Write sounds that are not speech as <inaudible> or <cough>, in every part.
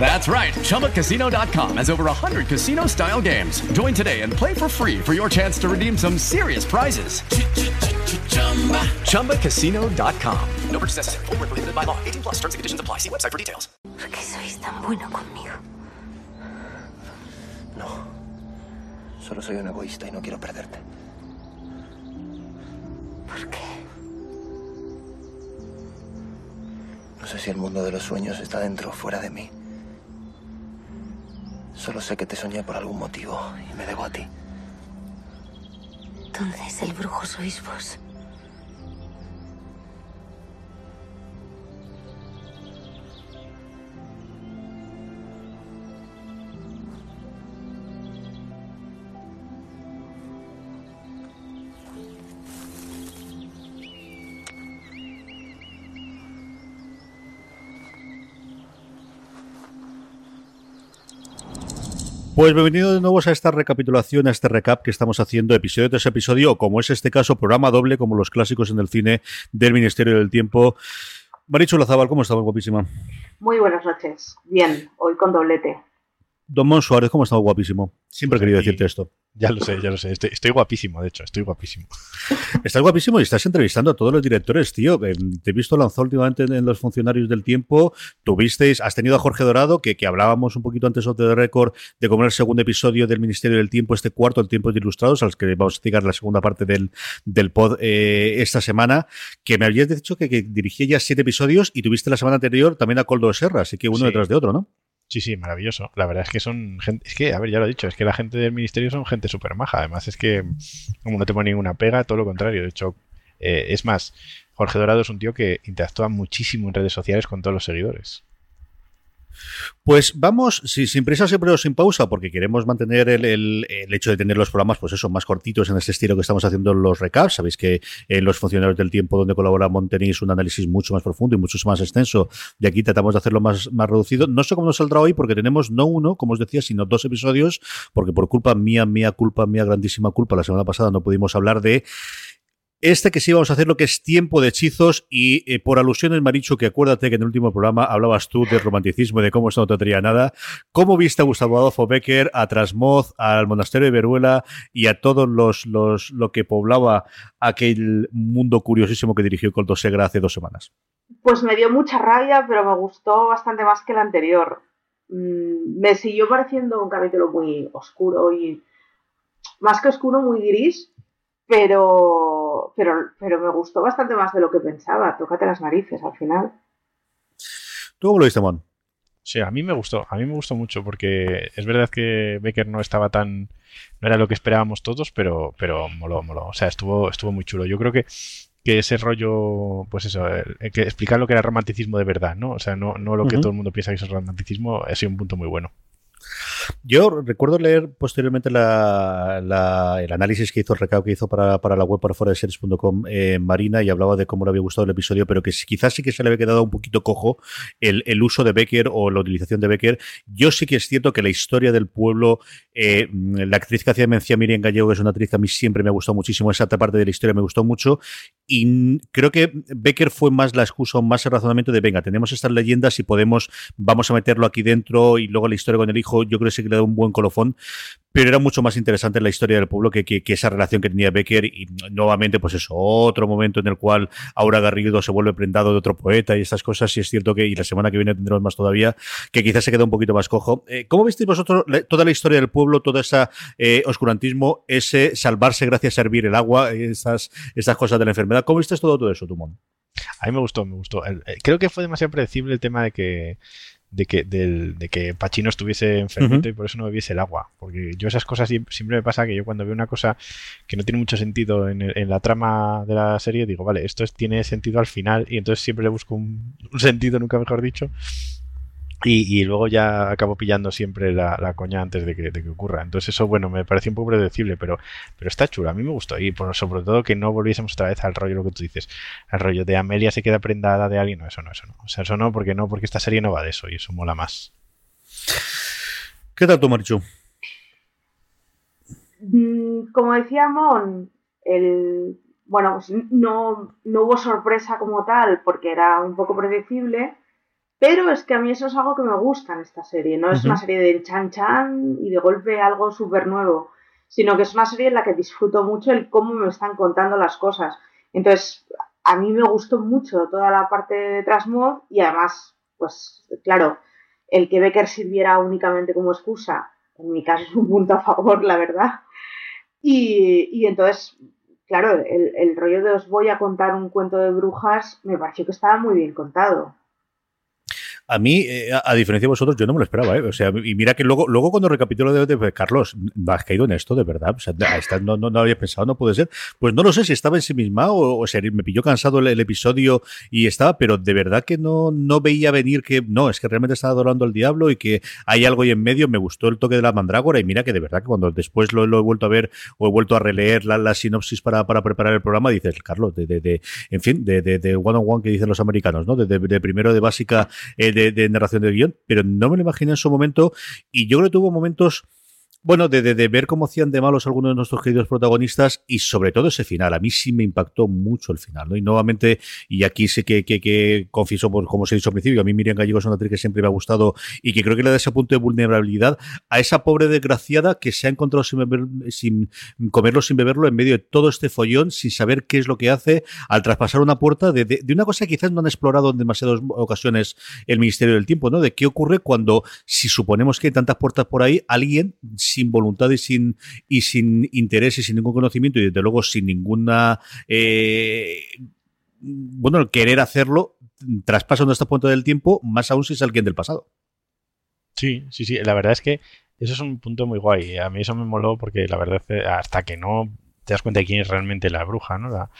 That's right. ChumbaCasino.com has over 100 casino style games. Join today and play for free for your chance to redeem some serious prizes. ChumbaCasino.com. No purchase necessary. Full prohibited by law. 18 plus terms and conditions apply. See website for details. ¿Por qué sois tan bueno conmigo? No. Solo soy un egoísta y no quiero perderte. ¿Por qué? No sé si el mundo de los sueños está dentro o fuera de mí. Solo sé que te soñé por algún motivo y me debo a ti. Entonces el brujo sois vos. Pues bienvenido de nuevo a esta recapitulación, a este recap que estamos haciendo episodio tras episodio, o como es este caso, programa doble, como los clásicos en el cine del Ministerio del Tiempo. Marichu Lazabal, ¿cómo estás, guapísima? Muy buenas noches. Bien, hoy con doblete. Don Mon Suárez, ¿cómo está guapísimo? Siempre he querido decirte esto. Ya lo sé, ya lo sé. Estoy, guapísimo, de hecho, estoy guapísimo. Estás guapísimo y estás entrevistando a todos los directores, tío. Eh, te he visto lanzado últimamente en los funcionarios del tiempo. Tuvisteis, has tenido a Jorge Dorado, que, que hablábamos un poquito antes de récord de cómo era el segundo episodio del Ministerio del Tiempo, este cuarto, el Tiempo de Ilustrados, al que vamos a llegar la segunda parte del, del pod eh, esta semana, que me habías dicho que, dirigía ya siete episodios y tuviste la semana anterior también a Coldo Serra, así que uno detrás de otro, ¿no? Sí, sí, maravilloso. La verdad es que son gente, es que, a ver, ya lo he dicho, es que la gente del ministerio son gente súper maja. Además es que, como no te pone ninguna pega, todo lo contrario. De hecho, eh, es más, Jorge Dorado es un tío que interactúa muchísimo en redes sociales con todos los seguidores. Pues vamos, sin prisa siempre o sin pausa, porque queremos mantener el, hecho de tener los programas, pues eso, más cortitos en este estilo que estamos haciendo los recaps. Sabéis que en los funcionarios del tiempo donde colabora tenéis un análisis mucho más profundo y mucho más extenso, y aquí tratamos de hacerlo más, más reducido. No sé cómo nos saldrá hoy, porque tenemos no uno, como os decía, sino dos episodios, porque por culpa mía, mía culpa, mía grandísima culpa, la semana pasada no pudimos hablar de este que sí vamos a hacer lo que es tiempo de hechizos y eh, por alusiones Maricho que acuérdate que en el último programa hablabas tú del romanticismo de cómo esto no te traía nada. ¿Cómo viste a Gustavo Adolfo Becker, a Trasmoz, al monasterio de Veruela y a todos los, lo que poblaba aquel mundo curiosísimo que dirigió Colto Segra hace dos semanas? Pues me dio mucha rabia, pero me gustó bastante más que el anterior. Mm, me siguió pareciendo un capítulo muy oscuro y más que oscuro, muy gris, pero, pero, pero me gustó bastante más de lo que pensaba. Tócate las narices al final. ¿Tú cómo lo viste, Mon? Sí, a mí me gustó, a mí me gustó mucho porque es verdad que Becker no estaba tan, no era lo que esperábamos todos, pero, pero moló, moló, o sea, estuvo, estuvo muy chulo. Yo creo que, que ese rollo, pues eso, que explicar lo que era romanticismo de verdad, ¿no? O sea, no, no lo que todo el mundo piensa que es el romanticismo, ha sido un punto muy bueno. Yo recuerdo leer posteriormente el análisis que hizo, el recado que hizo para, la web para fuera de series.com eh, Marina y hablaba de cómo le había gustado el episodio, pero que quizás sí que se le había quedado un poquito cojo el, uso de Becker o la utilización de Becker. Yo sí que es cierto que la historia del pueblo, eh, la actriz que hacía mención Miriam Gallego, que es una actriz que a mí siempre me ha gustado muchísimo, esa parte de la historia me gustó mucho y creo que Becker fue más la excusa, más el razonamiento de venga, tenemos estas leyendas y podemos, vamos a meterlo aquí dentro y luego la historia con el hijo, yo creo que sí que le da un buen colofón, pero era mucho más interesante la historia del pueblo que, esa relación que tenía Becker y nuevamente pues eso, otro momento en el cual Aura Garrido se vuelve prendado de otro poeta y estas cosas, y es cierto que, y la semana que viene tendremos más todavía, que quizás se queda un poquito más cojo. Eh, ¿Cómo visteis vosotros toda la historia del pueblo, todo ese eh, oscurantismo, ese salvarse gracias a hervir el agua, esas, esas cosas de la enfermedad? ¿Cómo viste todo, todo eso, Tumón? A mí me gustó, me gustó. Eh, creo que fue demasiado predecible el tema de que de que, de que Pachino estuviese enfermito y por eso no bebiese el agua. Porque yo esas cosas siempre me pasa que yo cuando veo una cosa que no tiene mucho sentido en, la trama de la serie, digo, vale, esto tiene sentido al final y entonces siempre le busco un, sentido, nunca mejor dicho. Y, luego ya acabo pillando siempre la, coña antes de que, ocurra. Entonces eso, bueno, me parece un poco predecible, pero, pero está chulo. A mí me gustó. Y por, sobre todo que no volviésemos otra vez al rollo, lo que tú dices, al rollo de Amelia se queda prendada de alguien. No, eso no, eso no. O sea, eso no, porque no, porque esta serie no va de eso y eso mola más. ¿Qué tal tú, Marichu? Mm, como decía Mon, el, bueno, pues no, no hubo sorpresa como tal porque era un poco predecible pero es que a mí eso es algo que me gusta en esta serie. No es una serie de chan chan y de golpe algo súper nuevo, sino que es una serie en la que disfruto mucho el cómo me están contando las cosas. Entonces, a mí me gustó mucho toda la parte de Trasmod y además, pues claro, el que Becker sirviera únicamente como excusa, en mi caso es un punto a favor, la verdad. Y, y entonces, claro, el, el rollo de os voy a contar un cuento de brujas me pareció que estaba muy bien contado. A mí, eh, a, diferencia de vosotros, yo no me lo esperaba, ¿eh? O sea, y mira que luego, luego cuando recapitulo de, de, Carlos, ¿has caído en esto de verdad? O sea, no, no, había pensado, no puede ser. Pues no lo sé si estaba en sí misma o, o me pilló cansado el, episodio y estaba, pero de verdad que no, no veía venir que, no, es que realmente estaba adorando al diablo y que hay algo ahí en medio. Me gustó el toque de la mandrágora y mira que de verdad que cuando después lo, he vuelto a ver o he vuelto a releer la, sinopsis para, para preparar el programa, dices, Carlos, de, de, en fin, de, de, one on one que dicen los americanos, ¿no? De, primero de básica, eh, de, narración de guion, pero no me lo imaginé en su momento y yo creo que tuvo momentos bueno, de, ver cómo hacían de malos algunos de nuestros queridos protagonistas y sobre todo ese final. A mí sí me impactó mucho el final, ¿no? Y nuevamente, y aquí sé que, que, que confieso, por como se ha dicho al principio, a mí Miriam Gallego es una actriz que siempre me ha gustado y que creo que le da ese punto de vulnerabilidad a esa pobre desgraciada que se ha encontrado sin, beber, sin comerlo, sin beberlo, en medio de todo este follón, sin saber qué es lo que hace al traspasar una puerta de una cosa que quizás no han explorado en demasiadas ocasiones el Ministerio del Tiempo, ¿no? De qué ocurre cuando, si suponemos que hay tantas puertas por ahí, alguien sin voluntad y sin, y sin interés y sin ningún conocimiento y desde luego sin ninguna... Eh, bueno, querer hacerlo traspasando este punto del tiempo, más aún si es alguien del pasado. Sí, sí, sí. La verdad es que eso es un punto muy guay. A mí eso me moló porque la verdad es que hasta que no te das cuenta de quién es realmente la bruja, ¿no? La,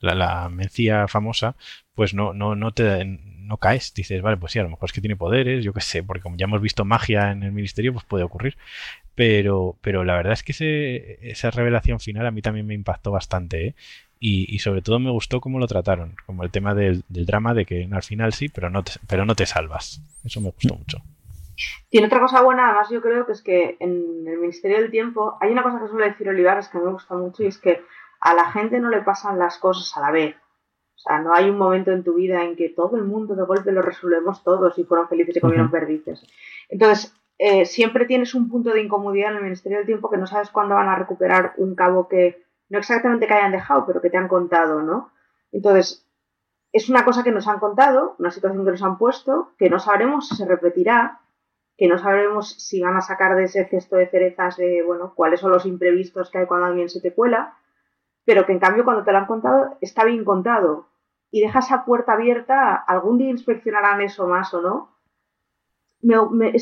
la, la mencía famosa, pues no, no, no te no caes. Dices, vale, pues sí, a lo mejor es que tiene poderes, yo qué sé, porque como ya hemos visto magia en el ministerio, pues puede ocurrir. Pero, pero la verdad es que ese, esa revelación final a mí también me impactó bastante. ¿eh? Y, sobre todo me gustó cómo lo trataron, como el tema del, drama de que al final sí, pero no, te, pero no te salvas. Eso me gustó mucho. Tiene otra cosa buena, además yo creo que es que en el Ministerio del Tiempo hay una cosa que suele decir Olivares que me gusta mucho y es que a la gente no le pasan las cosas a la vez. O sea, no hay un momento en tu vida en que todo el mundo de golpe lo resolvemos todos y fueron felices y comieron perdices. Entonces, eh, siempre tienes un punto de incomodidad en el Ministerio del Tiempo que no sabes cuándo van a recuperar un cabo que no exactamente que hayan dejado, pero que te han contado, ¿no? Entonces, es una cosa que nos han contado, una situación que nos han puesto, que no sabremos si se repetirá, que no sabremos si van a sacar de ese cesto de cerezas de, bueno, cuáles son los imprevistos que hay cuando alguien se te cuela, pero que en cambio cuando te lo han contado está bien contado y deja esa puerta abierta, algún día inspeccionarán eso más o no,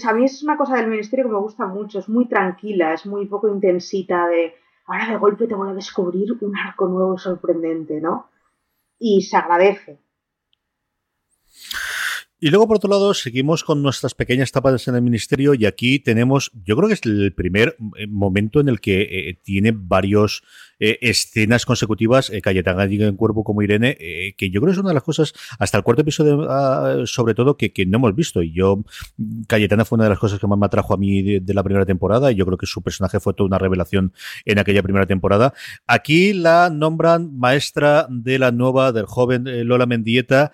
a mí es una cosa del ministerio que me gusta mucho, es muy tranquila, es muy poco intensita de ahora de golpe te voy a descubrir un arco nuevo y sorprendente, ¿no? Y se agradece. Y luego, por otro lado, seguimos con nuestras pequeñas tapas en el ministerio y aquí tenemos, yo creo que es el primer eh, momento en el que eh, tiene varios eh, escenas consecutivas, eh, Cayetana en cuerpo como Irene, que yo creo que es una de las cosas, hasta el cuarto episodio ah, sobre todo, que, no hemos visto. Y yo, Cayetana fue una de las cosas que más me atrajo a mí de, de, la primera temporada y yo creo que su personaje fue toda una revelación en aquella primera temporada. Aquí la nombran maestra de la nueva, del joven Lola Mendieta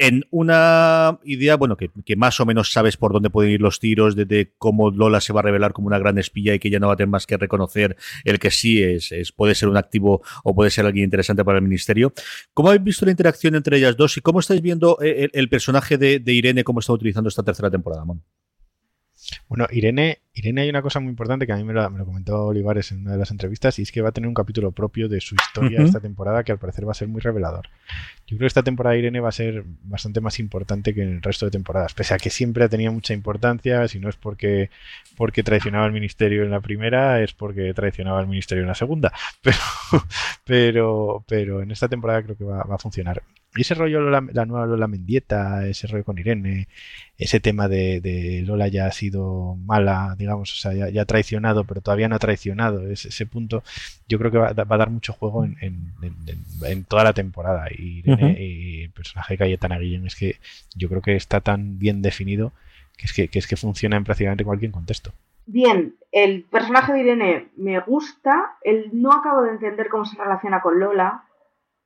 en una idea, bueno, que, más o menos sabes por dónde pueden ir los tiros, de, cómo Lola se va a revelar como una gran espía y que ya no va a tener más que reconocer el que sí es, es puede ser un activo o puede ser alguien interesante para el ministerio. ¿Cómo habéis visto la interacción entre ellas dos y cómo estáis viendo eh, el, personaje de, Irene, cómo está utilizando esta tercera temporada, Mon? Bueno, Irene, Irene hay una cosa muy importante que a mí me lo, comentó Olivares en una de las entrevistas y es que va a tener un capítulo propio de su historia esta temporada que al parecer va a ser muy revelador. Yo creo que esta temporada Irene va a ser bastante más importante que en el resto de temporadas, pese a que siempre ha tenido mucha importancia, si no es porque, porque traicionaba al ministerio en la primera, es porque traicionaba al ministerio en la segunda. <laughs> Pero, pero, pero en esta temporada creo que va, va a funcionar. Y ese rollo, la nueva Lola Mendieta, ese rollo con Irene, ese tema de, Lola ya ha sido mala, digamos, o sea, ya, ha traicionado, pero todavía no ha traicionado. Ese, punto yo creo que va, a dar mucho juego en, toda la temporada. Y, Irene, el personaje de Cayetana Guillén es que yo creo que está tan bien definido que es que, que es que funciona en prácticamente cualquier contexto. Bien, el personaje de Irene me gusta, el, no acabo de entender cómo se relaciona con Lola,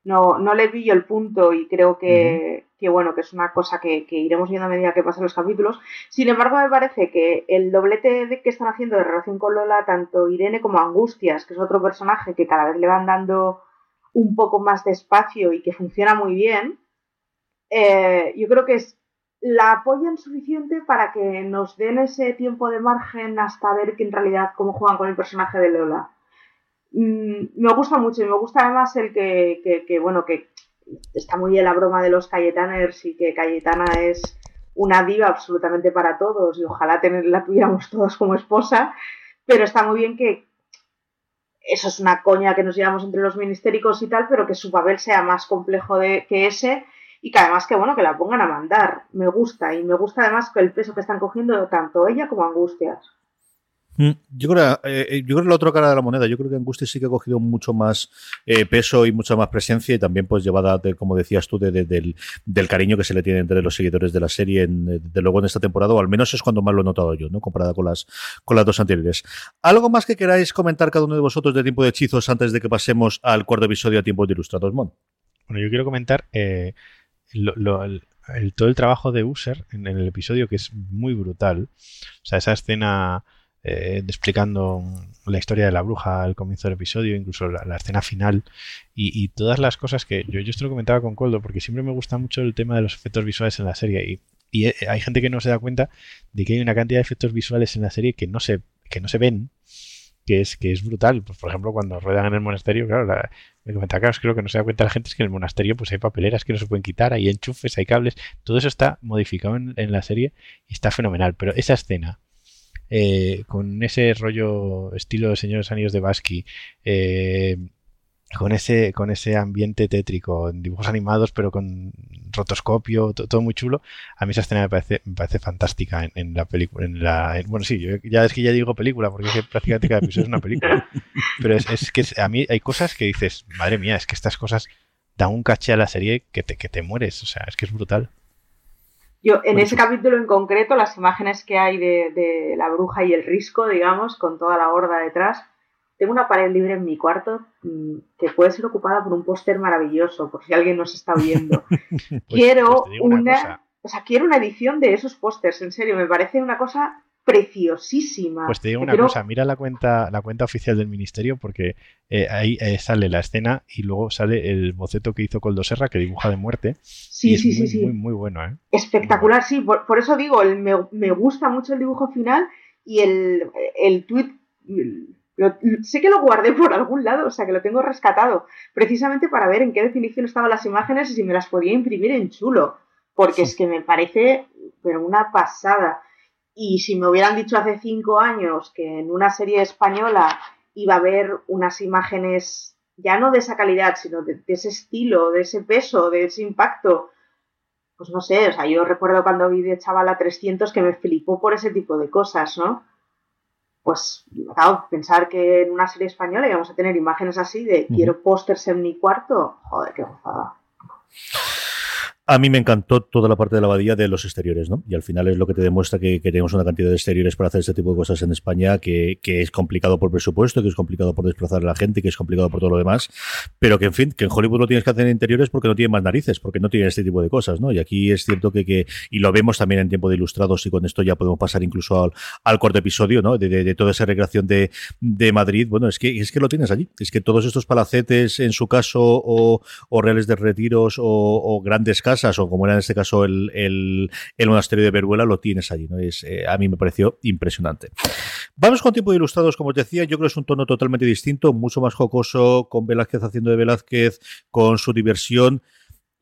no, no le pillo el punto y creo que, bueno, que es una cosa que, iremos viendo a medida que pasen los capítulos. Sin embargo, me parece que el doblete de que están haciendo de relación con Lola, tanto Irene como Angustias, que es otro personaje que cada vez le van dando un poco más de espacio y que funciona muy bien, eh, yo creo que es, la apoyan suficiente para que nos den ese tiempo de margen hasta ver que en realidad cómo juegan con el personaje de Lola. Mm, me gusta mucho y me gusta además el que, bueno, que está muy bien la broma de los Cayetaners y que Cayetana es una diva absolutamente para todos y ojalá la tuviéramos todos como esposa, pero está muy bien que eso es una coña que nos llevamos entre los ministéricos y tal, pero que su papel sea más complejo de, que ese y que además que bueno que la pongan a mandar. Me gusta y me gusta además que el peso que están cogiendo tanto ella como Angustias. Mm, yo creo, eh, eh, yo creo que la otra cara de la moneda, yo creo que Angustia sí que ha cogido mucho más eh, peso y mucha más presencia y también pues llevada, de, como decías tú, de, del, cariño que se le tiene entre los seguidores de la serie, en, de luego en esta temporada, o al menos es cuando más lo he notado yo, ¿no? Comparada con las, con las dos anteriores. ¿Algo más que queráis comentar cada uno de vosotros de Tiempo de Hechizos antes de que pasemos al cuarto episodio a Tiempo de Ilustrados, Mon? Bueno, yo quiero comentar todo el trabajo de User en el episodio que es muy brutal. O sea, esa escena eh, explicando la historia de la bruja al comienzo del episodio, incluso la, escena final y, todas las cosas que yo, yo esto lo comentaba con Coldo porque siempre me gusta mucho el tema de los efectos visuales en la serie y, eh, hay gente que no se da cuenta de que hay una cantidad de efectos visuales en la serie que no se, que no se ven que es, que es brutal. Pues, por ejemplo, cuando ruedan en el monasterio, claro, me comentaba, claro, creo que no se da cuenta la gente es que en el monasterio pues hay papeleras que no se pueden quitar, hay enchufes, hay cables, todo eso está modificado en, en la serie y está fenomenal. Pero esa escena eh, con ese rollo estilo de Señores Anillos de Basqui, eh, con ese, con ese ambiente tétrico, en dibujos animados, pero con rotoscopio, todo muy chulo. A mí esa escena me parece, me parece fantástica en, la película. En la, bueno, sí, ya es que ya digo película, porque es que prácticamente cada episodio es una película. <laughs> Pero es, que a mí hay cosas que dices, madre mía, es que estas cosas dan un caché a la serie que te, que te mueres. O sea, es que es brutal. Yo, en ese capítulo en concreto, las imágenes que hay de, la bruja y el risco, digamos, con toda la horda detrás, tengo una pared libre en mi cuarto mm, que puede ser ocupada por un póster maravilloso, por si alguien nos está viendo. <laughs> Pues, quiero pues una, o sea, quiero una edición de esos pósters, en serio, me parece una cosa preciosísima. Pues te digo una cosa, mira la cuenta, la cuenta oficial del ministerio porque eh, ahí eh, sale la escena y luego sale el boceto que hizo Coldo Serra que dibuja de muerte. Sí, sí, sí, sí. Muy, muy bueno, ¿eh? Espectacular, sí. Por, eso digo, me, gusta mucho el dibujo final y el, el tweet. sé que lo guardé por algún lado, o sea que lo tengo rescatado, precisamente para ver en qué definición estaban las imágenes y si me las podía imprimir en chulo, porque es que me parece, pero una pasada. Y si me hubieran dicho hace cinco años que en una serie española iba a haber unas imágenes ya no de esa calidad, sino de, ese estilo, de ese peso, de ese impacto, pues no sé, o sea, yo recuerdo cuando vi de Chavala 300 que me flipó por ese tipo de cosas, ¿no? Pues, claro, pensar que en una serie española íbamos a tener imágenes así de quiero pósters en mi cuarto, joder, qué gozada. A mí me encantó toda la parte de la abadía de los exteriores, ¿no? Y al final es lo que te demuestra que, tenemos una cantidad de exteriores para hacer este tipo de cosas en España que, es complicado por presupuesto, que es complicado por desplazar a la gente, que es complicado por todo lo demás, pero que en fin, que en Hollywood lo tienes que hacer en interiores porque no tiene más narices, porque no tiene este tipo de cosas, ¿no? Y aquí es cierto que, y lo vemos también en tiempo de ilustrados y con esto ya podemos pasar incluso al, al corto episodio, ¿no? De, toda esa recreación de, Madrid, bueno, es que, es que lo tienes allí, es que todos estos palacetes, en su caso, o, reales de retiros, o grandes casas, o como era en este caso el, el, monasterio de Veruela, lo tienes allí. ¿no? Es, eh, a mí me pareció impresionante. Vamos con tiempo de ilustrados, como os decía, yo creo que es un tono totalmente distinto, mucho más jocoso, con Velázquez haciendo de Velázquez, con su diversión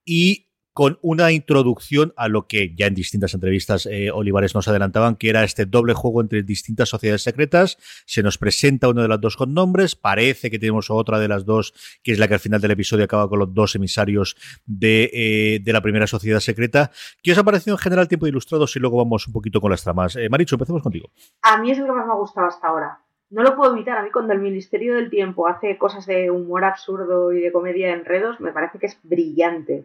y con una introducción a lo que ya en distintas entrevistas eh, Olivares nos adelantaban, que era este doble juego entre distintas sociedades secretas. Se nos presenta una de las dos con nombres, parece que tenemos otra de las dos, que es la que al final del episodio acaba con los dos emisarios de, eh, la primera sociedad secreta. ¿Qué os ha parecido en general tiempo de ilustrados? Y luego vamos un poquito con las tramas. Eh, Maricho, empecemos contigo. A mí es el que más me ha gustado hasta ahora. No lo puedo evitar. A mí cuando el Ministerio del Tiempo hace cosas de humor absurdo y de comedia de enredos, me parece que es brillante.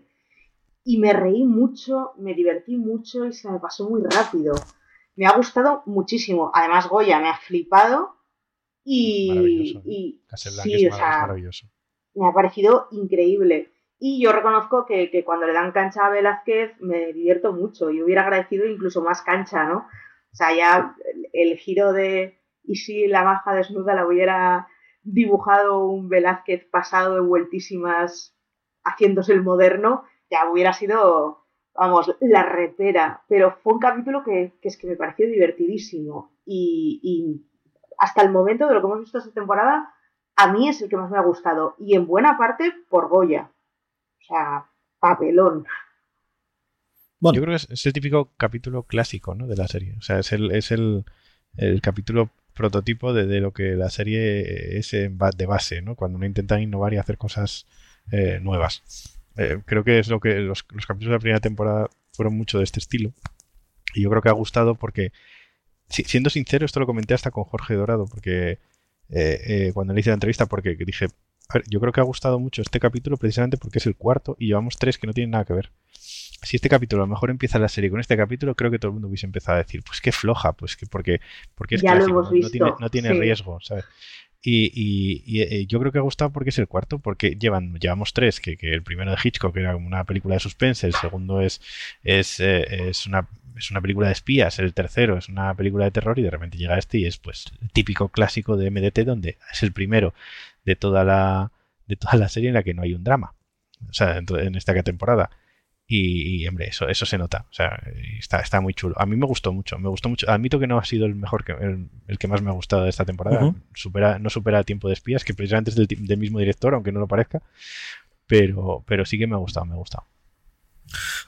Y me reí mucho, me divertí mucho y se me pasó muy rápido. Me ha gustado muchísimo. Además, Goya me ha flipado y... Y sí, es o sea, maravilloso. me ha parecido increíble. Y yo reconozco que, que cuando le dan cancha a Velázquez me divierto mucho y hubiera agradecido incluso más cancha, ¿no? O sea, ya el, el giro de y si la maja desnuda la hubiera dibujado un Velázquez pasado de vueltísimas haciéndose el moderno, ya hubiera sido, vamos, la repera. Pero fue un capítulo que, que es que me pareció divertidísimo. Y, y hasta el momento de lo que hemos visto esta temporada, a mí es el que más me ha gustado. Y en buena parte por Goya. O sea, papelón. Bueno, Yo creo que es, es el típico capítulo clásico ¿no? de la serie. O sea, es el, es el, el capítulo prototipo de, de lo que la serie es de base, ¿no? Cuando uno intenta innovar y hacer cosas eh, nuevas. Eh, creo que es lo que los, los capítulos de la primera temporada fueron mucho de este estilo. Y yo creo que ha gustado porque, si- siendo sincero, esto lo comenté hasta con Jorge Dorado, porque eh, eh, cuando le hice la entrevista, porque dije, a ver, yo creo que ha gustado mucho este capítulo precisamente porque es el cuarto y llevamos tres que no tienen nada que ver si este capítulo a lo mejor empieza la serie con este capítulo, creo que todo el mundo hubiese empezado a decir, pues qué floja, pues que porque, porque es Ya clásico, no- tiene, no tiene sí. riesgo, ¿sabes? Y, y- y, eh, yo creo que ha gustado porque es el cuarto, porque llevan, llevamos tres, que, que el primero de Hitchcock era una película de suspense, el segundo es, es, eh, es una es una película de espías, el tercero es una película de terror y de repente llega este y es pues el típico clásico de MDT donde es el primero de toda la de toda la serie en la que no hay un drama. O sea, dentro- en esta temporada. Y, y, hombre, eso, eso se nota. O sea, está, está muy chulo. A mí me gustó mucho, me gustó mucho. Admito que no ha sido el mejor, que, el, el que más me ha gustado de esta temporada. Ujú. supera, no supera Tiempo de Espías, que precisamente es del, del mismo director, aunque no lo parezca. Pero, pero sí que me ha gustado, me ha gustado.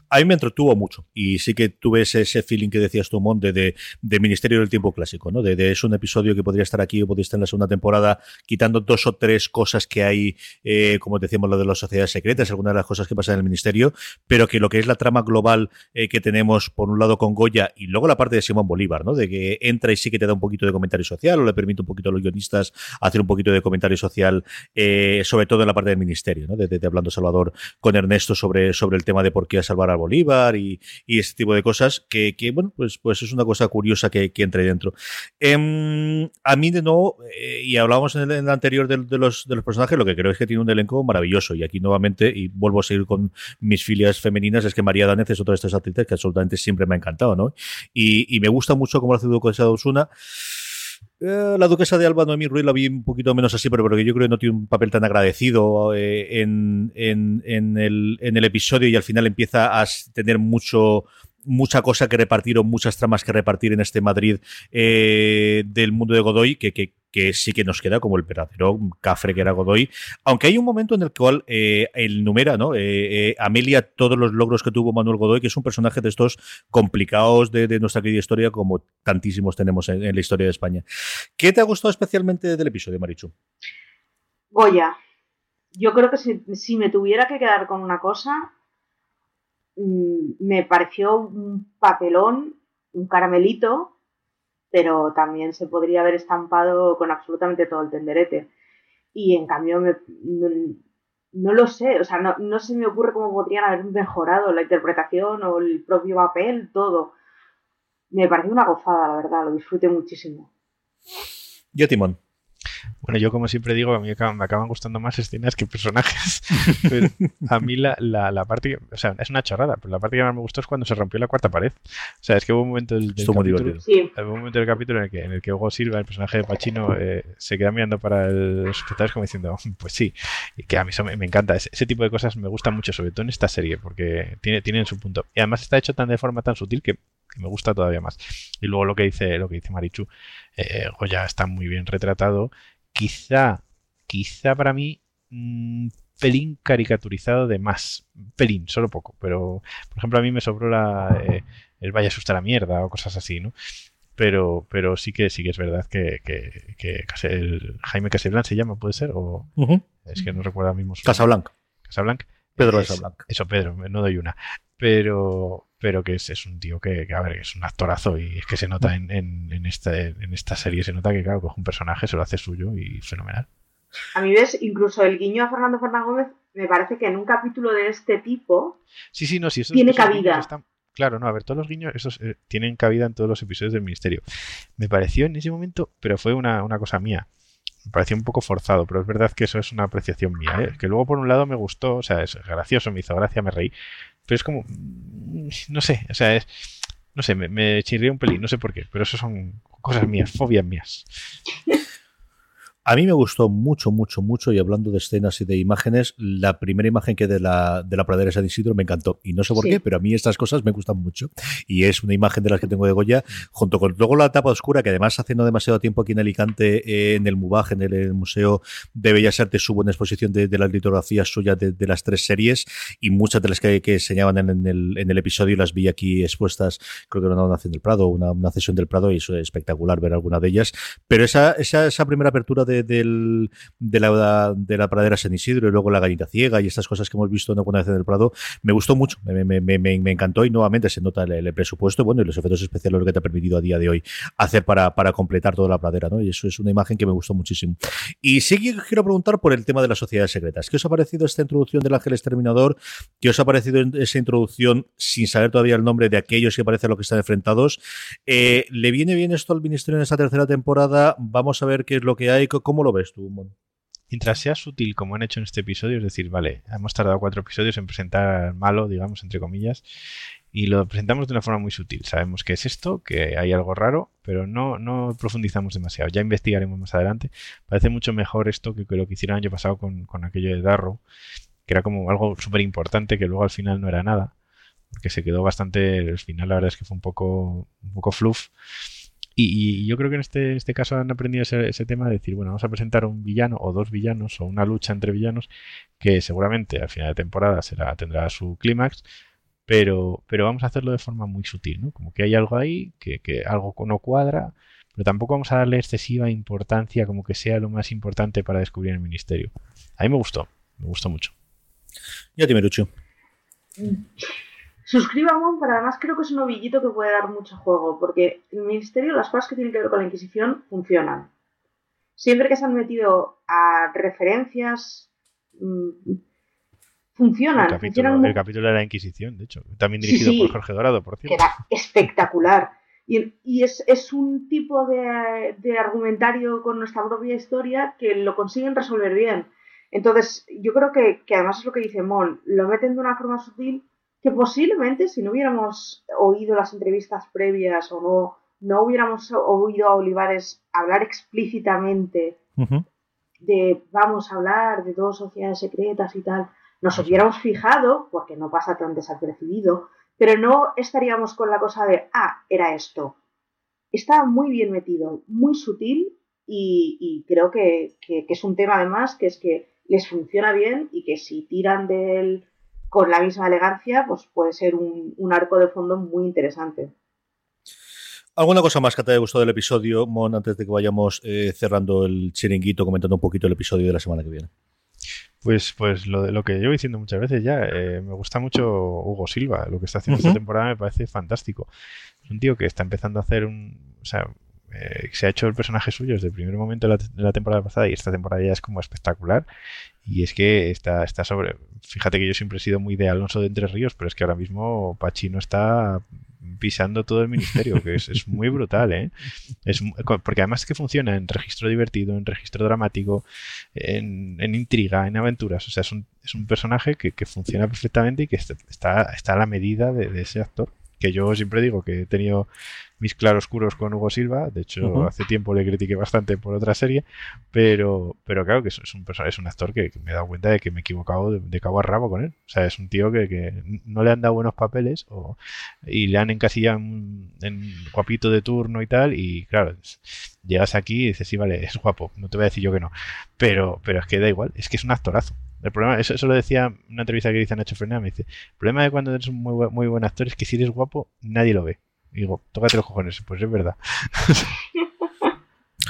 A mí me entretuvo mucho y sí que tuve ese, feeling que decías tú, Mon, de, Ministerio del Tiempo Clásico, ¿no? De, es un episodio que podría estar aquí o podría estar en la segunda temporada, quitando dos o tres cosas que hay, eh, como decíamos, lo de las sociedades secretas, algunas de las cosas que pasan en el Ministerio, pero que lo que es la trama global eh, que tenemos, por un lado con Goya y luego la parte de Simón Bolívar, ¿no? De que entra y sí que te da un poquito de comentario social o le permite un poquito a los guionistas hacer un poquito de comentario social, eh, sobre todo en la parte del Ministerio, ¿no? De, de- de hablando Salvador con Ernesto sobre, sobre el tema de por qué salvar a Bolívar y, y este tipo de cosas que, bueno, pues, pues es una cosa curiosa que, que entra ahí dentro. Em, a mí, de nuevo, eh, y hablábamos en el, anterior de, de los, de personajes, lo que creo es que tiene un elenco maravilloso. Y aquí nuevamente, y vuelvo a seguir con mis filias femeninas, es que María Danez es otra de estas actrices que absolutamente siempre me ha encantado, ¿no? Y, me gusta mucho cómo lo hace Duquesa Osuna. Eh, la duquesa de Alba, Noemí Ruiz, la vi un poquito menos así, pero porque yo creo que no tiene un papel tan agradecido eh, en, en, en el, en el episodio y al final empieza a tener mucho mucha cosa que repartir o muchas tramas que repartir en este Madrid eh, del mundo de Godoy que, que sí que nos queda como el verdadero cafre que era Godoy aunque hay un momento en el cual eh, numera ¿no? Eh, eh, Amelia todos los logros que tuvo Manuel Godoy que es un personaje de estos complicados de, nuestra querida historia como tantísimos tenemos en, la historia de España ¿qué te ha gustado especialmente del episodio Marichu? Goya. Yo creo que si, si me tuviera que quedar con una cosa, mm, me pareció un papelón, un caramelito, pero también se podría haber estampado con absolutamente todo el tenderete. Y en cambio, me- no, no lo sé, o sea, no, no se me ocurre cómo podrían haber mejorado la interpretación o el propio papel, todo. Me pareció una gozada, la verdad, lo disfruté muchísimo. Yo Timón Bueno, yo como siempre digo, a mí me acaban, me acaban gustando más escenas que personajes. <laughs> Pero a mí la, la, la parte, que- o sea, es una chorrada, pero la parte que más me gustó es cuando se rompió la cuarta pared. O sea, es que hubo un momento del, del capítulo. Sí, hubo un momento del capítulo en el que, en el que Hugo Silva, el personaje de Pacino, eh, se queda mirando para el- los espectadores como diciendo, pues sí, y que a mí eso me, me encanta. Ese, ese tipo de cosas me gustan mucho, sobre todo en esta serie, porque tiene, tienen su punto. Y además está hecho tan de forma tan sutil que, que me gusta todavía más. Y luego lo que dice, lo que dice Marichu, eh, Goya está muy bien retratado. Quizá, quizá para mí, mm, pelín caricaturizado de más. Pelín, solo poco. Pero, por ejemplo, a mí me sobró la, eh, el vaya asusta la mierda o cosas así, ¿no? Pero, pero sí que sí que es verdad que, que, que Jaime Casablanc se llama, ¿puede ser? O es que no recuerdo mismo su Casablanca. Casablanca. Pedro es, Casablanca. Eso, Pedro, no doy una. Pero, pero que es, es un tío que, que, a ver, es un actorazo y es que se nota en, en, en, esta, en esta serie, se nota que, claro, coge un personaje, se lo hace suyo y fenomenal. A mí ves, incluso el guiño a Fernando Fernández Gómez, me parece que en un capítulo de este tipo sí, sí, no, sí, esos, tiene esos cabida. Están, claro, no, a ver, todos los guiños esos eh, tienen cabida en todos los episodios del Ministerio. Me pareció en ese momento, pero fue una, una cosa mía. Me pareció un poco forzado, pero es verdad que eso es una apreciación mía. ¿eh? Que luego, por un lado, me gustó, o sea, es gracioso, me hizo gracia, me reí. Pero es como. No sé, o sea, es. No sé, me, me chirría un pelín, no sé por qué, pero eso son cosas mías, fobias mías. <laughs> A mí me gustó mucho, mucho, mucho, y hablando de escenas y de imágenes, la primera imagen que de la, de la pradera de San Isidro me encantó. Y no sé por Sí. qué, pero a mí estas cosas me gustan mucho. Y es una imagen de las que tengo de Goya, junto con luego la tapa oscura, que además hace no demasiado tiempo aquí en Alicante, eh, en el MUBAG, en el, el Museo de Bellas Artes, hubo una exposición de, de las litografías suyas de, de las tres series, y muchas de las que, que enseñaban en, en el, en el episodio las vi aquí expuestas, creo que era una nación del Prado, una, una sesión del Prado, y eso es espectacular ver alguna de ellas. Pero esa, esa, esa primera apertura de, del, de, la, de la pradera San Isidro y luego la gallina ciega y estas cosas que hemos visto alguna vez en el Prado, me gustó mucho, me, encantó y nuevamente se nota el, el presupuesto bueno, y los efectos especiales lo que te ha permitido a día de hoy hacer para, completar toda la pradera, ¿no? Y eso es una imagen que me gustó muchísimo. Y sí que quiero preguntar por el tema de las sociedades secretas. ¿Qué os ha parecido esta introducción del Ángel Exterminador? ¿Qué os ha parecido esa introducción sin saber todavía el nombre de aquellos que parece a lo que están enfrentados? Eh, ¿Le viene bien esto al Ministerio en esta tercera temporada? Vamos a ver qué es lo que hay. ¿Cómo lo ves tú, Mon? Mientras sea sutil como han hecho en este episodio, es decir, vale, hemos tardado cuatro episodios en presentar al malo, digamos, entre comillas, y lo presentamos de una forma muy sutil. Sabemos que es esto, que hay algo raro, pero no, no profundizamos demasiado. Ya investigaremos más adelante. Parece mucho mejor esto que, lo que hicieron el año pasado con, con aquello de Darrow, que era como algo súper importante, que luego al final no era nada, porque se quedó bastante, el final la verdad es que fue un poco, un poco fluff. Y, y, yo creo que en este, este caso han aprendido ese, ese, tema de decir, bueno, vamos a presentar un villano o dos villanos o una lucha entre villanos que seguramente al final de temporada será, tendrá su clímax, pero, pero vamos a hacerlo de forma muy sutil, ¿no? Como que hay algo ahí, que, que algo no cuadra, pero tampoco vamos a darle excesiva importancia como que sea lo más importante para descubrir el ministerio. A mí me gustó, me gustó mucho. Ya te Merucho. Suscríbamos, pero además creo que es un ovillito que puede dar mucho juego, porque el ministerio, las cosas que tienen que ver con la Inquisición funcionan. Siempre que se han metido a referencias, mmm, funcionan. El capítulo, funcionan el capítulo de la Inquisición, de hecho, también dirigido sí, por Jorge Dorado, por cierto. Que era espectacular. Y, y es, es, un tipo de, de, argumentario con nuestra propia historia que lo consiguen resolver bien. Entonces, yo creo que, que además es lo que dice Mon, lo meten de una forma sutil que posiblemente si no hubiéramos oído las entrevistas previas o no, no hubiéramos oído a Olivares hablar explícitamente uh -huh. de vamos a hablar de dos sociedades secretas y tal, nos hubiéramos fijado, porque no pasa tan desapercibido, pero no estaríamos con la cosa de, ah, era esto. Está muy bien metido, muy sutil y, y creo que, que, que, es un tema además que es que les funciona bien y que si tiran del con la misma elegancia, pues puede ser un, un, arco de fondo muy interesante. ¿Alguna cosa más que te haya gustado del episodio, Mon, antes de que vayamos eh, cerrando el chiringuito, comentando un poquito el episodio de la semana que viene? Pues, pues lo, lo que llevo diciendo muchas veces ya, eh, me gusta mucho Hugo Silva, lo que está haciendo uh -huh. esta temporada me parece fantástico. Es un tío que está empezando a hacer un... O sea, eh, se ha hecho el personaje suyo desde el primer momento de la, temporada pasada y esta temporada ya es como espectacular. Y es que está, está sobre. Fíjate que yo siempre he sido muy de Alonso de Entre Ríos, pero es que ahora mismo Pachino está pisando todo el ministerio, que es, es muy brutal, ¿eh? Es, porque además es que funciona en registro divertido, en registro dramático, en, en intriga, en aventuras. O sea, es un, es un personaje que, que, funciona perfectamente y que está, está a la medida de ese actor que yo siempre digo que he tenido mis claroscuros con Hugo Silva, de hecho uh -huh. hace tiempo le critiqué bastante por otra serie, pero, pero claro que es, un, es un actor que, que, me he dado cuenta de que me he equivocado de, de, cabo a rabo con él. O sea, es un tío que, que no le han dado buenos papeles o, y le han encasillado en, en, guapito de turno y tal, y claro, llegas aquí y dices, sí, vale, es guapo, no te voy a decir yo que no, pero, pero es que da igual, es que es un actorazo. El problema, eso, eso lo decía en una entrevista que hice a Nacho Fernández, me dice, el problema de cuando eres un muy, bu- muy buen actor es que si eres guapo, nadie lo ve. Y digo, tócate los cojones, pues es verdad. <laughs>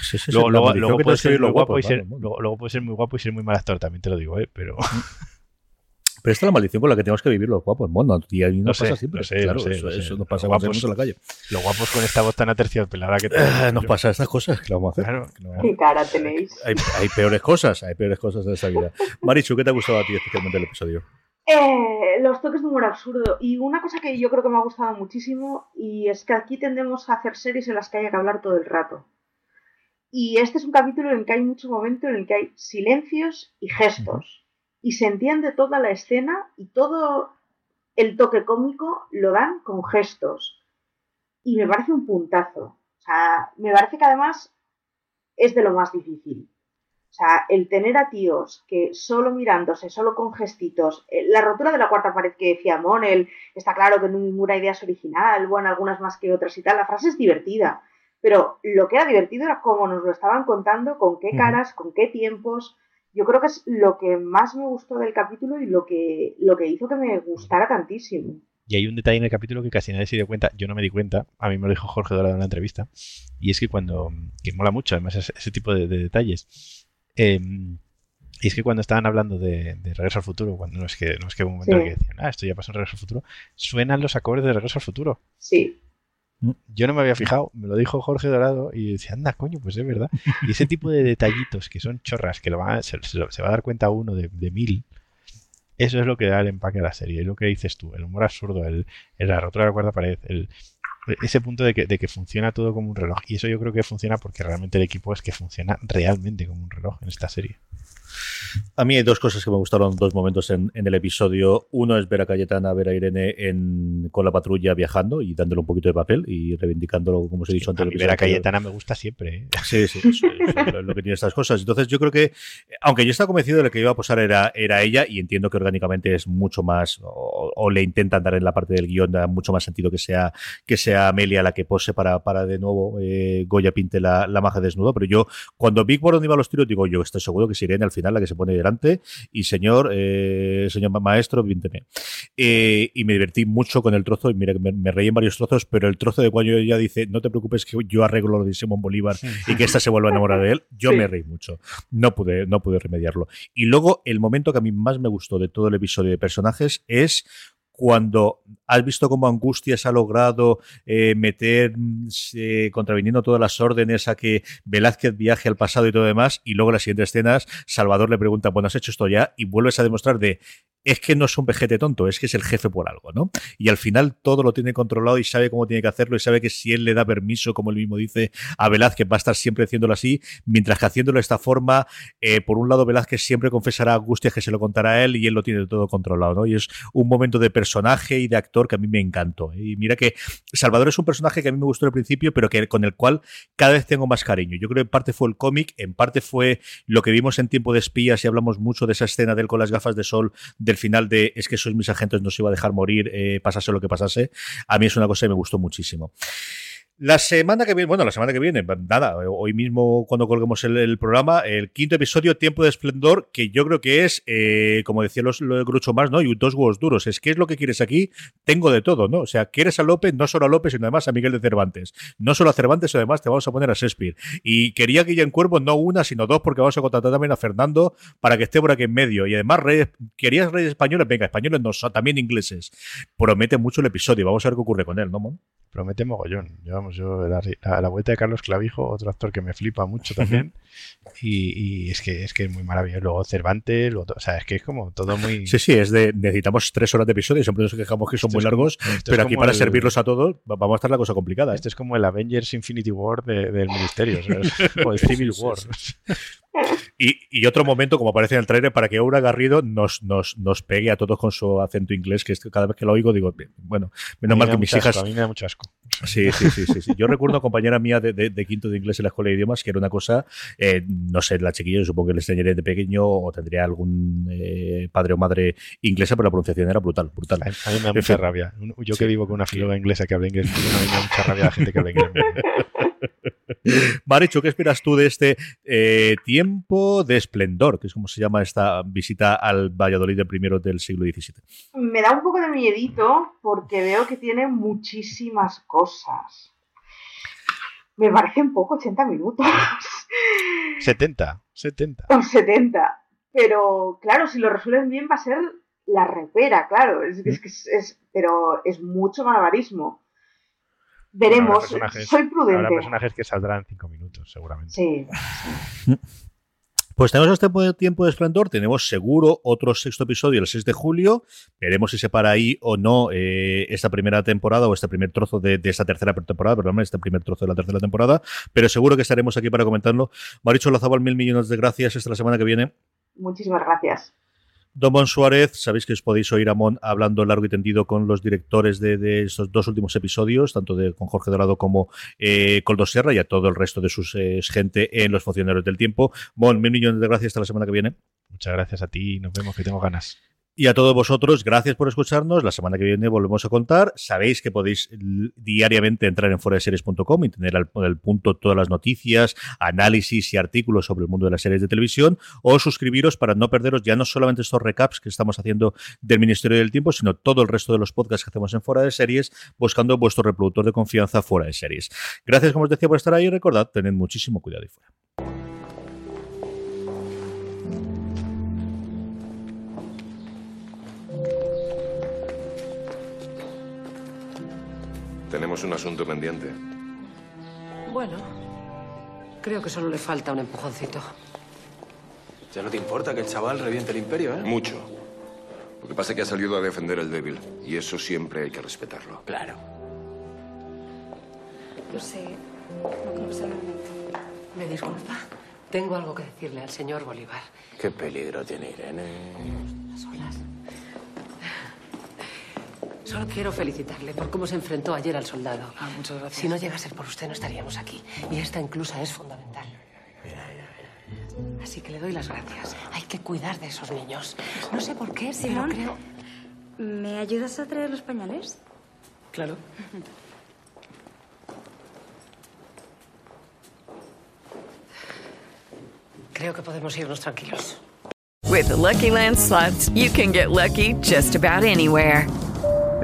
Sí, sí, sí, luego, luego, puedes ser muy guapo y ser, luego, ser muy guapo y ser muy mal actor, también te lo digo, ¿eh? Pero <laughs> Pero esta es la maldición con la que tenemos que vivir los guapos, mono. Y a mí no Lo sé, pasa siempre. sé, claro, lo sé, eso, lo sé. eso nos pasa cuando guapos- a la calle. los guapos con esta voz tan aterciopelada que Eh, tenemos. nos pasa estas cosas, ¿qué le vamos a hacer? Claro, no. ¿Qué cara tenéis? Hay, hay peores cosas, hay peores cosas en esta vida. Marichu, ¿qué te ha gustado a ti especialmente el episodio? Eh, los toques de humor absurdo. Y una cosa que yo creo que me ha gustado muchísimo, y es que aquí tendemos a hacer series en las que haya que hablar todo el rato. Y este es un capítulo en el que hay mucho momento en el que hay silencios y gestos. Y se entiende toda la escena y todo el toque cómico lo dan con gestos. Y me parece un puntazo. O sea, me parece que además es de lo más difícil. O sea, el tener a tíos que solo mirándose, solo con gestitos, eh, la rotura de la cuarta pared que decía Monel, está claro que ninguna idea es original, bueno, algunas más que otras y tal, la frase es divertida, pero lo que era divertido era cómo nos lo estaban contando, con qué caras, con qué tiempos. Yo creo que es lo que más me gustó del capítulo y lo que, lo que hizo que me gustara tantísimo. Y hay un detalle en el capítulo que casi nadie se dio cuenta, yo no me di cuenta, a mí me lo dijo Jorge Dorado en la entrevista, y es que cuando, que mola mucho además ese, ese tipo de, de detalles, eh, y es que cuando estaban hablando de, de Regreso al Futuro, cuando no es que, no es que un momento Sí. que decían, ah, esto ya pasó en Regreso al Futuro, suenan los acordes de Regreso al Futuro. Sí, Yo no me había fijado, me lo dijo Jorge Dorado y decía, anda, coño, pues es verdad. Y ese tipo de detallitos que son chorras, que lo van a- se, se va a dar cuenta uno de, de mil, eso es lo que da el empaque a la serie. Es lo que dices tú, el humor absurdo, el, el- la rotura de la cuarta pared, el, ese punto de que, de que funciona todo como un reloj. Y eso yo creo que funciona porque realmente el equipo es que funciona realmente como un reloj en esta serie. A mí hay dos cosas que me gustaron, dos momentos en, en el episodio. Uno es ver a Cayetana, ver a Irene en, con la patrulla viajando y dándole un poquito de papel y reivindicándolo, como os he dicho antes. A mí ver a. Cayetana me gusta siempre. ¿eh? Sí, sí, eso es lo- que tiene estas cosas. Entonces yo creo que, aunque yo estaba convencido de lo que iba a posar era, era ella, y entiendo que orgánicamente es mucho más, o, o le intentan dar en la parte del guion, da mucho más sentido que sea, que sea Amelia la que pose para, para de nuevo eh, Goya pinte la, la maja desnudo, pero yo, cuando Big por donde iba a los tiros, digo yo, estoy seguro que es Irene al final la que se pone delante, y señor, eh, señor ma- maestro, pínteme. Eh, y me divertí mucho con el trozo, y mira que me, me reí en varios trozos, pero el trozo de cuando ella dice, no te preocupes que yo arreglo lo de Simón Bolívar y que esta se vuelva a enamorar de él, yo Sí. me reí mucho. No pude, no pude remediarlo. Y luego, el momento que a mí más me gustó de todo el episodio de personajes es cuando has visto cómo Angustias ha logrado eh, meter, eh, contraviniendo todas las órdenes a que Velázquez viaje al pasado y todo demás, y luego en las siguientes escenas, Salvador le pregunta, bueno, has hecho esto ya, y vuelves a demostrar de, es que no es un vejete tonto, es que es el jefe por algo, ¿no? Y al final todo lo tiene controlado y sabe cómo tiene que hacerlo y sabe que si él le da permiso, como él mismo dice, a Velázquez va a estar siempre haciéndolo así, mientras que haciéndolo de esta forma, eh, por un lado Velázquez siempre confesará a Angustias que se lo contará a él y él lo tiene todo controlado, ¿no? Y es un momento de personaje y de actor que a mí me encantó. ¿eh? Y mira que Salvador es un personaje que a mí me gustó al principio, pero que con el cual cada vez tengo más cariño. Yo creo que en parte fue el cómic, en parte fue lo que vimos en Tiempo de Espías y hablamos mucho de esa escena de él con las gafas de sol del final de es que sois mis agentes, no se iba a dejar morir, eh, pasase lo que pasase. A mí es una cosa que me gustó muchísimo. La semana que viene, bueno, la semana que viene, nada, hoy mismo cuando colguemos el, programa, el quinto episodio, Tiempo de Esplendor, que yo creo que es, eh, como decía los, lo de Grucho más, ¿no? Y dos huevos duros. Es que es lo que quieres aquí, tengo de todo, ¿no? O sea, quieres a López, no solo a López, sino además a Miguel de Cervantes. No solo a Cervantes, sino además te vamos a poner a Shakespeare. Y quería Guillén Cuervo no una, sino dos, porque vamos a contratar también a Fernando para que esté por aquí en medio. Y además, querías reyes españoles, venga, españoles no, también ingleses. Promete mucho el episodio, vamos a ver qué ocurre con él, ¿no, Mon? Promete mogollón. Llevamos yo la, la, la, vuelta de Carlos Clavijo, otro actor que me flipa mucho también. y, y, es que es que es muy maravilloso. Luego Cervantes, luego, o sea, es que es como todo muy. Sí, sí, es de necesitamos tres horas de episodio. Siempre nos quejamos que son esto muy largos, como, pero aquí para el, servirlos a todos vamos a estar la cosa complicada. ¿eh? Esto es como el Avengers Infinity War de, del Ministerio, <laughs> o el Civil War. Y, y, otro momento, como aparece en el trailer, para que Aura Garrido nos, nos, nos pegue a todos con su acento inglés, que es que cada vez que lo oigo digo, bueno, menos mal que mis hijas. Asco, a mí me da mucho asco. Sí, sí, sí, sí, sí. Yo recuerdo una compañera mía de, de, de, quinto de inglés en la escuela de idiomas que era una cosa, eh, no sé, la chiquilla, yo supongo que le enseñaré de pequeño o tendría algún eh, padre o madre inglesa, pero la pronunciación era brutal, brutal. A, a mí me da mucha rabia. Yo que sí. vivo con una filóloga inglesa que habla inglés, a mí me da mucha rabia la gente que habla inglés. <laughs> <laughs> Maricho, ¿qué esperas tú de este eh, tiempo de Esplendor, que es como se llama esta visita al Valladolid del primero del siglo XVII. Me da un poco de miedito porque veo que tiene muchísimas cosas. Me parecen poco 80 minutos. 70, 70. O 70. Pero claro, si lo resuelven bien va a ser la repera, claro. Es, es, es- pero es mucho malabarismo. Veremos. Soy prudente. Habrá personajes que saldrán en 5 minutos, seguramente. Sí. Pues tenemos este tiempo de esplendor, tenemos seguro otro sexto episodio el 6 de julio, veremos si se para ahí o no eh, esta primera temporada o este primer trozo de, de esta tercera temporada, perdón, este primer trozo de la tercera temporada, pero seguro que estaremos aquí para comentarlo. Maricho Lazabal, mil millones de gracias esta la semana que viene. Muchísimas gracias. Don Mon Suárez, sabéis que os podéis oír a Mon hablando largo y tendido con los directores de, de estos dos últimos episodios, tanto de con Jorge Dorado como eh, Coldo Serra y a todo el resto de sus eh, gente en Los Funcionarios del Tiempo. Mon, mil millones de gracias hasta la semana que viene. Muchas gracias a ti, nos vemos que tengo ganas. Y a todos vosotros, gracias por escucharnos. La semana que viene volvemos a contar. Sabéis que podéis l- diariamente entrar en foraseries.com y tener al, al punto todas las noticias, análisis y artículos sobre el mundo de las series de televisión o suscribiros para no perderos ya no solamente estos recaps que estamos haciendo del Ministerio del Tiempo, sino todo el resto de los podcasts que hacemos en Fuera de Series, buscando vuestro reproductor de confianza Fuera de Series. Gracias, como os decía, por estar ahí y recordad, tened muchísimo cuidado y fuera. Tenemos un asunto pendiente. Bueno, creo que solo le falta un empujoncito. Ya no te importa que el chaval reviente el imperio, ¿eh? Mucho. Lo que pasa es que ha salido a defender al débil. Y eso siempre hay que respetarlo. Claro. Lo sé. No creo que sea el momento. ¿Me disculpa? Tengo algo que decirle al señor Bolívar. Qué peligro tiene Irene. Solo quiero felicitarle por cómo se enfrentó ayer al soldado. Ah, muchas gracias. Si no llega a ser por usted, no estaríamos aquí. Y esta inclusa es fundamental. Así que le doy las gracias. Hay que cuidar de esos niños. No sé por qué, Simón. pero creo... ¿Me ayudas a traer los pañales? Claro. Creo que podemos irnos tranquilos. With the Lucky Land slots, you can get lucky just about anywhere.